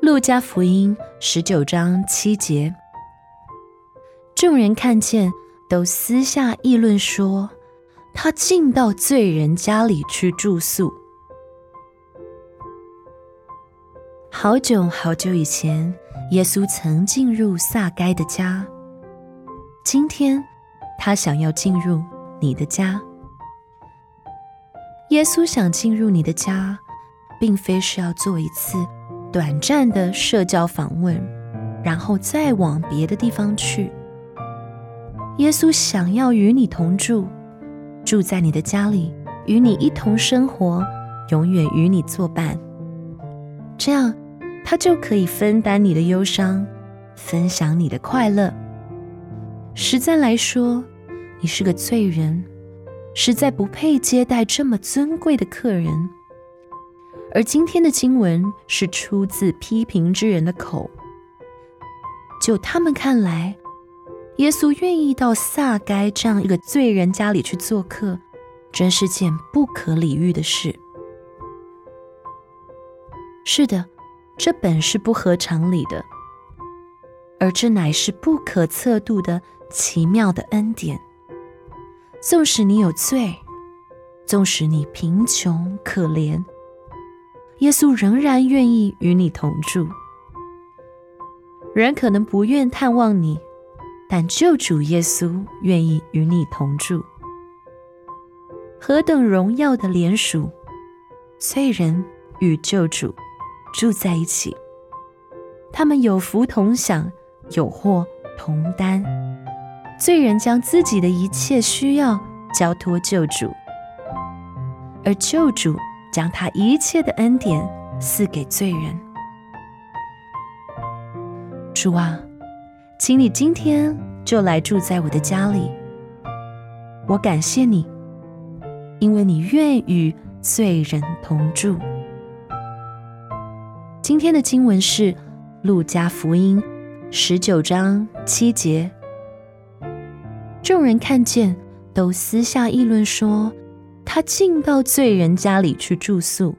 路加福音十九章七节，众人看见，都私下议论说，他进到罪人家里去住宿。好久好久以前，耶稣曾进入撒该的家。今天，他想要进入你的家。耶稣想进入你的家，并非是要做一次短暂的社交访问，然后再往别的地方去。耶稣想要与你同住，住在你的家里，与你一同生活，永远与你作伴。这样，他就可以分担你的忧伤，分享你的快乐。实在来说，你是个罪人，实在不配接待这么尊贵的客人。而今天的经文是出自批评之人的口，就他们看来，耶稣愿意到撒该这样一个罪人家里去做客，真是件不可理喻的事。是的，这本是不合常理的，而这乃是不可测度的。奇妙的恩典，纵使你有罪，纵使你贫穷可怜，耶稣仍然愿意与你同住。人可能不愿探望你，但救主耶稣愿意与你同住。何等荣耀的联属！罪人与救主住在一起，他们有福同享，有祸同担。罪人将自己的一切需要交托救主，而救主将他一切的恩典赐给罪人。主啊，请你今天就来住在我的家里。我感谢你，因为你愿与罪人同住。今天的经文是路加福音十九章七节。众人看见，都私下议论说，他进到罪人家里去住宿。